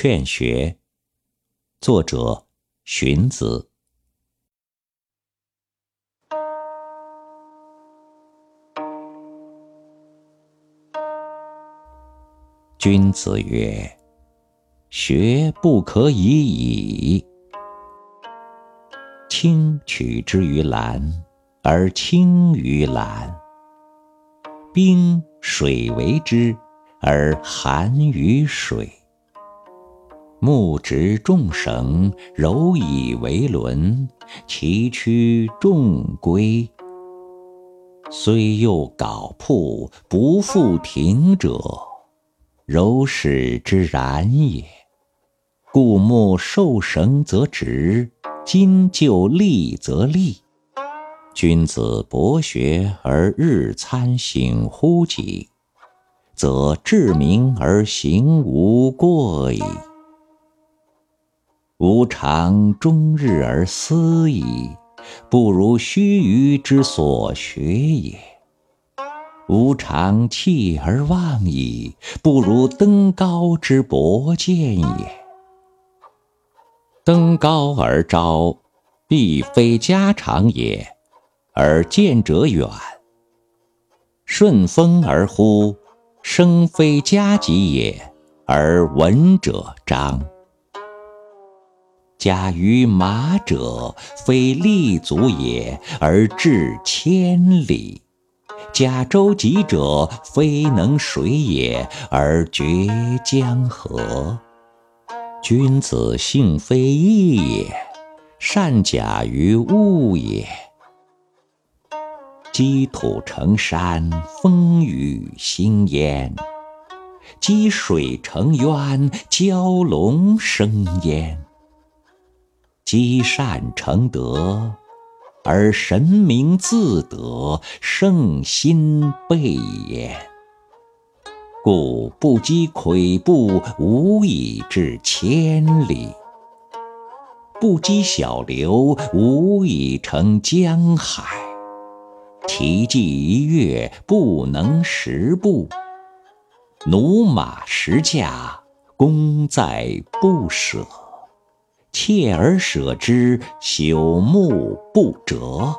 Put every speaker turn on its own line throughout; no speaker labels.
劝学》，作者荀子。君子曰：“学不可以已。青取之于蓝，而青于蓝；冰水为之，而寒于水。木直众绳，柔以为轮，其曲众归。虽又槁瀑，不复挺者，柔使之然也。故木受绳则直，金就立则立。君子博学而日参省乎己，则志明而行无过矣。吾尝终日而思矣，不如须臾之所学也；吾尝弃而忘矣，不如登高之博见也。登高而招，必非家常也，而见者远；顺风而呼，声非加急也，而闻者彰。假于马者，非立足也，而致千里；假舟楫者，非能水也，而绝江河。君子性非异也，善假于物也。积土成山，风雨兴焉；积水成渊，蛟龙生焉。积善成德，而神明自得，圣心备焉。故不积跬步，无以至千里；不积小流，无以成江海。骐骥一跃，不能十步；驽马十驾，功在不舍。锲而舍之，朽木不折；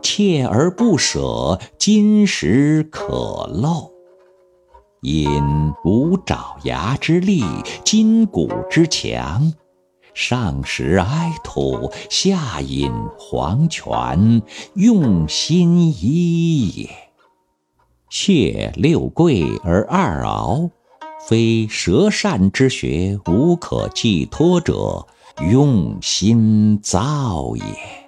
锲而不舍，金石可镂。因无爪牙之利，筋骨之强，上食埃土，下饮黄泉，用心一也。谢六跪而二螯。非舌善之学无可寄托者，用心造也。